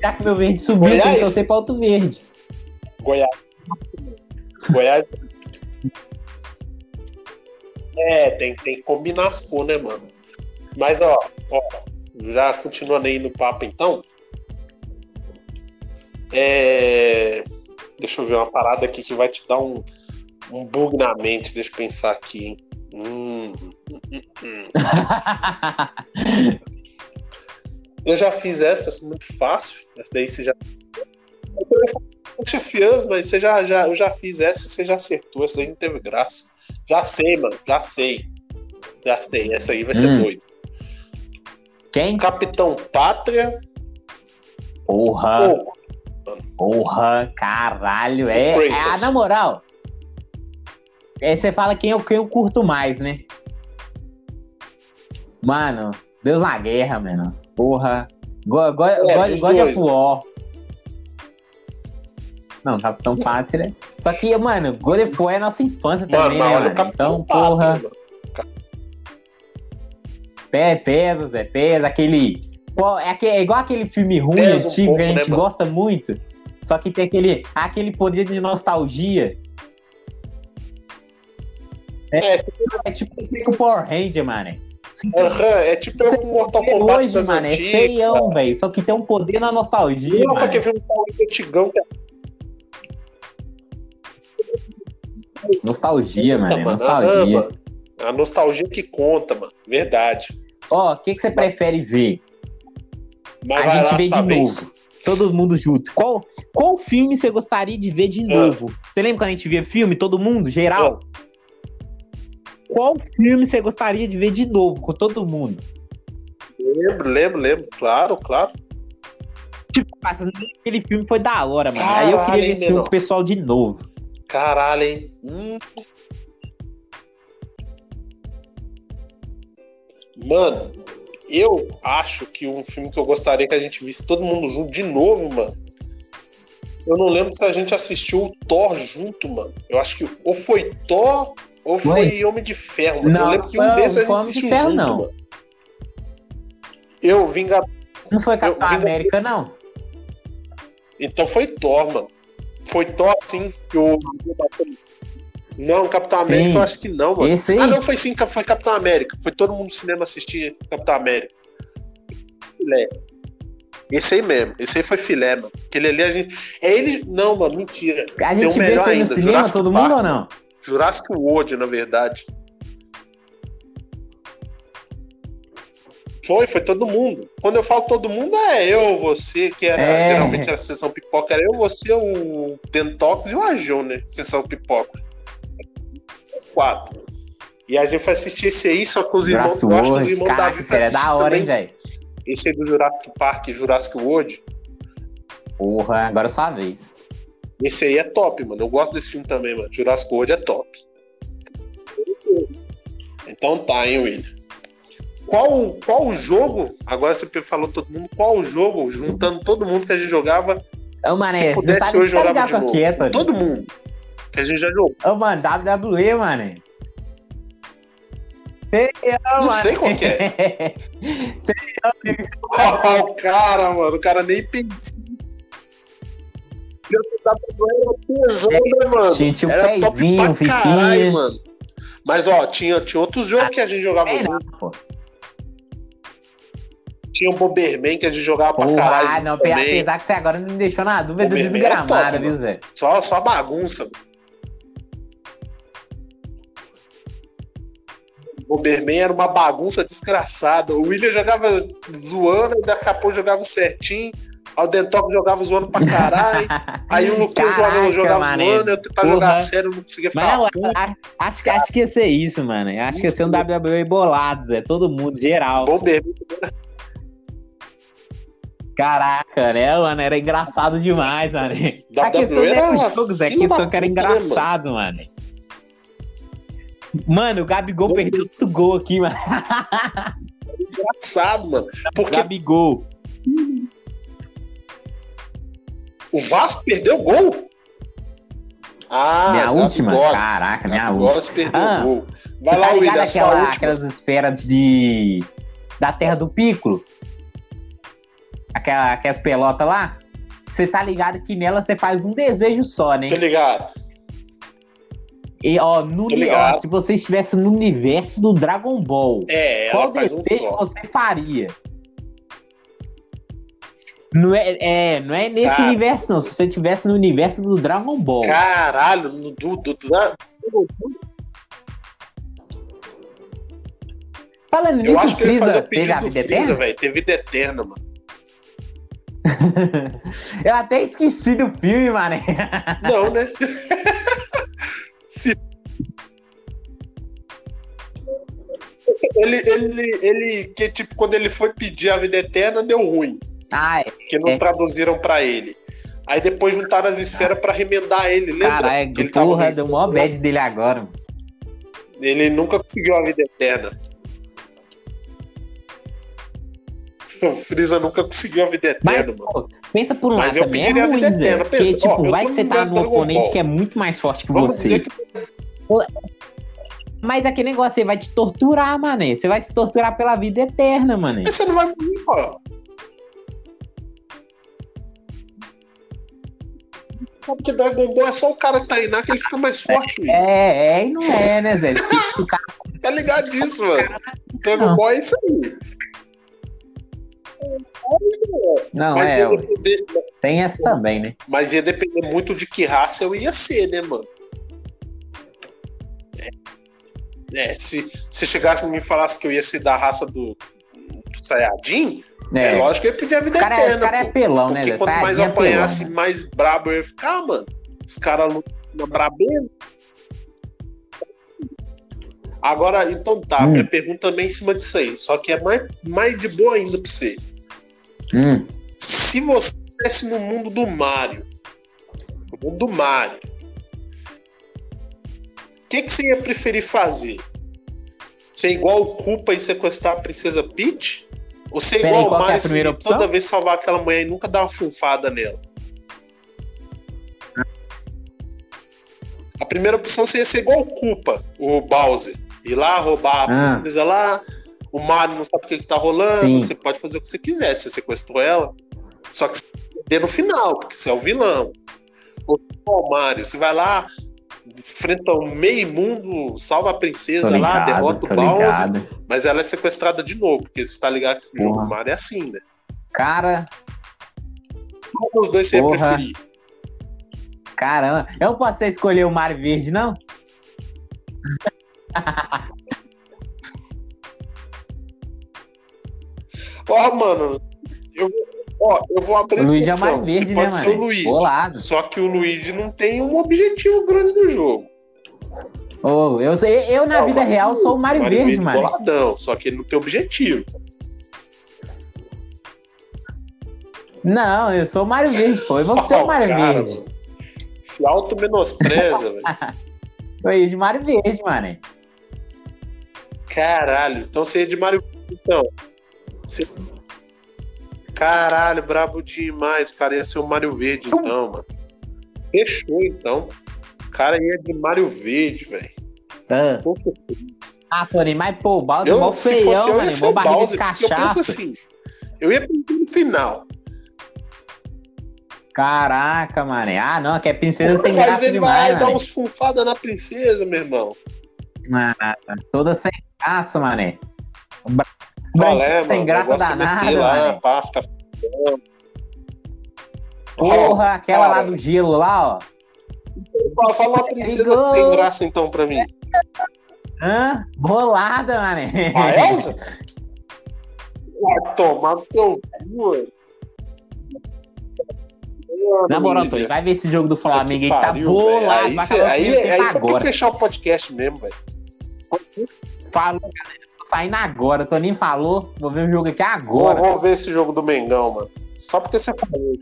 Já que meu verde subiu, tem que Goiás? torcer pra outro verde. Goiás. Goiás. É, tem, tem que combinar as cores, né, mano? Mas, ó, ó, já continuando aí no papo, então. É... Deixa eu ver uma parada aqui que vai te dar um, um bug na mente. Deixa eu pensar aqui, hein? Hum, hum, hum, hum. Eu já fiz essa, essa é muito fácil. Essa daí você já. Poxa, mas você já, já, eu já fiz essa e você já acertou. Essa aí não teve graça. Já sei, mano, já sei. Já sei, essa aí vai ser Hum. doido. Quem? Capitão Pátria Porra, ou porra, caralho. É, é ah, na moral. É, você fala quem eu, quem eu curto mais, né? Mano, Deus na guerra, mano. Porra. Os God of War. Não, Capitão Pátria. Só que, mano, God of War é nossa infância Mano, também, né, olha o mano? Capitão Então, porra. mano. Pé, pesa, Zé, pesa, aquele. Pô, é, é igual aquele filme ruim, Pesa um antigo, pouco, que a né, gente mano? gosta muito. Só que tem aquele, aquele poder de nostalgia. É, É tipo o Power Ranger, mano. Aham, é tipo com Mortal Kombat Hoje, das mano, é feião, velho. Só que tem um poder na nostalgia. Nossa, mano. que filme tão antigão é Nostalgia, mano. é mano. nostalgia. Aham, mano. A nostalgia que conta, mano. Verdade. Ó, o que, que você prefere ver? Mas A gente vê de vez. novo. Todo mundo junto. Qual, qual filme você gostaria de ver de novo? Você lembra quando a gente via filme, todo mundo, geral? Qual filme você gostaria de ver de novo, com todo mundo? Lembro, lembro, lembro. Claro, claro. Tipo, aquele filme foi da hora, mano. Aí eu Caralho, queria ver esse filme com o pessoal de novo. Caralho, hein? Hum. Mano, eu acho que um filme que eu gostaria que a gente visse todo mundo junto de novo, mano. Eu não lembro se a gente assistiu o Thor junto, mano. Eu acho que ou foi Thor ou foi Homem de Ferro, mano. eu Não, lembro que um desses foi Homem de Ferro, junto, não. mano. Eu, Vingador. Não foi Capitão vi- América, não. Então foi Thor, mano. Foi Thor sim que o. Não, Capitão Sim. América eu acho que não, mano. Esse aí. Ah, não, foi sim, foi Capitão América. Foi todo mundo no cinema assistir Capitão América. Filé. Esse aí mesmo. Esse aí foi filé, mano. Aquele ali a gente. É ele. Não, mano, mentira. A Tem gente um vê melhor isso aí no cinema, Jurassic todo Park. mundo ou não? Jurassic World, na verdade. Foi, foi todo mundo. Quando eu falo todo mundo, é eu, você, que era. É. Geralmente era a sessão pipoca, era eu, você, o Dentox e o Ajão, né? Sessão pipoca. Os quatro. E a gente foi assistir esse aí, só com os irmãos. Jurassic Eu acho que os World, irmãos caraca, Davi isso é da hora, hein, velho? Esse aí do Jurassic Park, Jurassic World. Porra, agora é sua vez. Esse aí é top, mano. Eu gosto desse filme também, mano. Jurassic World é top. Então tá, hein, William. Qual, qual o jogo? Agora você falou todo mundo. Qual o jogo, juntando todo mundo que a gente jogava? Ô, mano, se pudesse tá, hoje jogava de novo. Todo mundo. Que a gente já jogou. Ô, mano, WWE, mano. Feião, Não mano. sei qual que é. Olha o cara, mano. O cara nem pensou. Era né? Tinha, um Era top pezinho, um pra caralho, mano. Mas, ó, tinha, tinha outros jogos que a gente jogava É, junto. pô. Tinha o Bomberman que a gente jogava pra Porra, caralho. ah, não, também. apesar que você agora não me deixou na dúvida O Bomberman era desgramada, top, viu. Zé? Só, só bagunça. mano. Bomberman era uma bagunça desgraçada. O William jogava zoando, e daqui a pouco jogava certinho. Aí o Dentox jogava zoando pra caralho. Aí o Lucão jogava, Caraca, jogava mané. zoando, eu tentava Porra. jogar sério, não conseguia Mas ficar não, puto. a- acho, que- acho que ia ser isso, mano. Acho que ia ser um WWE bolado, Zé. Todo mundo, geral. Bomberman Caraca, né, mano? Era engraçado demais, mano. A WWE questão não era os jogos, é a questão da que era né, engraçado, mano. Mano, o Gabigol perdeu outro gol aqui, mano. engraçado, mano. Porque Gabigol. O Vasco perdeu o gol. Ah, Minha última? Gomes. Caraca, minha Gabi última. Gomes perdeu Ah, o gol. Vai lá, tá William, aquela, última. aquelas esferas de... da Terra do Piccolo? aquela, aquelas pelotas lá, você tá ligado que nela você faz um desejo só, né? Tô ligado. E, ó, no, ó, se você estivesse no universo do Dragon Ball, É, qual um desejo só. você faria? Não é, é, não é nesse Cara. universo, não. Se você estivesse no universo do Dragon Ball. Caralho, no, do, do, do- na- Falando eu nisso, acho o que Freeza o teve a do vida Freeza, eterna? velho. Tem vida eterna, mano. Eu até esqueci do filme, mané. Não, né? Se... Ele, ele, ele, que tipo, quando ele foi pedir a vida eterna, deu ruim. Ai, Que não É. traduziram pra ele. Aí depois juntaram as esferas pra remendar ele, lembra? caralho, que ele tava porra, ruim. deu mó bad dele agora. mano. Ele nunca conseguiu a vida eterna. O Freeza nunca conseguiu a vida Mas, eterna, mano. pô, pensa por um Mas lado, eu também é ruim, eterna. Porque, Pensa, ó, tipo, eu vai que você tá no oponente que é muito mais forte que Vamos você. que Mas aquele negócio aí vai te torturar, mané. Você vai se torturar pela vida eterna, mané. você não vai morrer, Porque Dragon Ball é só o cara que tá aí na que ele fica mais forte. É, é e não é, né, Zé? Cara- Tá ligado disso, mano. Dragon. Ball é isso aí. Não, mas, é, depender, tem essa também, né? mas ia depender muito de que raça eu ia ser, né, mano? É, se, se chegasse e me falasse que eu ia ser da raça do, do Sayajin, é. lógico que eu ia pedir a Os vida caras cara é pô. pelão, né, Porque quanto mais é pelão, apanhasse, né? mais brabo ia ficar, mano. Os caras lutam na brabeza. Agora, então tá, Hum. minha pergunta também é em cima disso aí. Só que é mais, mais de boa ainda pra você. Hum, Se você estivesse no mundo do Mario, no mundo do Mario, o que, que você ia preferir fazer? Ser igual o Koopa e sequestrar a Princesa Peach? Ou ser Pera aí, igual o qual que é e toda vez salvar aquela mulher e nunca dar uma funfada nela? A primeira opção seria ser igual o Koopa, o Bowser. Ir lá, roubar a Ah. princesa lá, o Mario não sabe o que, que tá rolando, Sim. você pode fazer o que você quiser, você sequestrou ela. Só que você no final, porque você é o vilão. Ou o Mario, você vai lá, enfrenta o meio mundo, salva a princesa tô lá, ligado, derrota o Bowser, ligado. mas ela é sequestrada de novo, porque você tá ligado que o jogo do Mario é assim, né? Cara, Qual dos dois você ia preferir? caramba. Eu não posso escolher o Mario Verde, não? Ó, mano, eu, ó, eu vou abrir O Luigi é exceção. Mario Você Verde, pode né, ser o mano? Luigi. Bolado. Só que o Luigi não tem um objetivo grande no jogo. Ô, eu, eu, eu, na Não, vida real, sou o Mario, Verde, mano. boladão, só que ele não tem objetivo. Não, eu sou o Mario Verde, pô. Eu vou ser Ó, o Mario cara, Verde. mano. Se auto-menospreza, velho. Ia de Mario Verde, mano. Caralho, então você é de Mario. Então. Você... Caralho, brabo demais. Cara ia ser o Mario Verde, então, mano. Fechou, então. O cara ia de Mario Verde, velho. Ah, certeza. Ah, Torinho, mas pô, o Bowser é Eu, se feião, fosse eu, mano. ia ser o Eu penso assim. Eu ia perder no final. Caraca, mano. Ah, não, que é princesa sem Mas graça ele demais, vai dar uns funfadas na princesa, meu irmão. Ah, toda sem graça, mané. Qual é, sem mano? O graça é danada, lá, pá, ficar Porra, aquela lá cara. do gelo lá, ó. Fala- Fala uma princesa que tem graça então pra mim. Hã? Bolada, mané. A Elsa? Vai tomar no teu cu. Na moral. Torinho, vai ver esse jogo do Flamengo aí que tá bolado. Aí, cê- aí, primeiro aí, tempo foi pra agora. fechar o podcast mesmo, velho. Falou, galera. Saindo agora. Toninho falou. Vou ver o jogo aqui agora. vou ver esse jogo do Mengão, mano. Só porque você falou.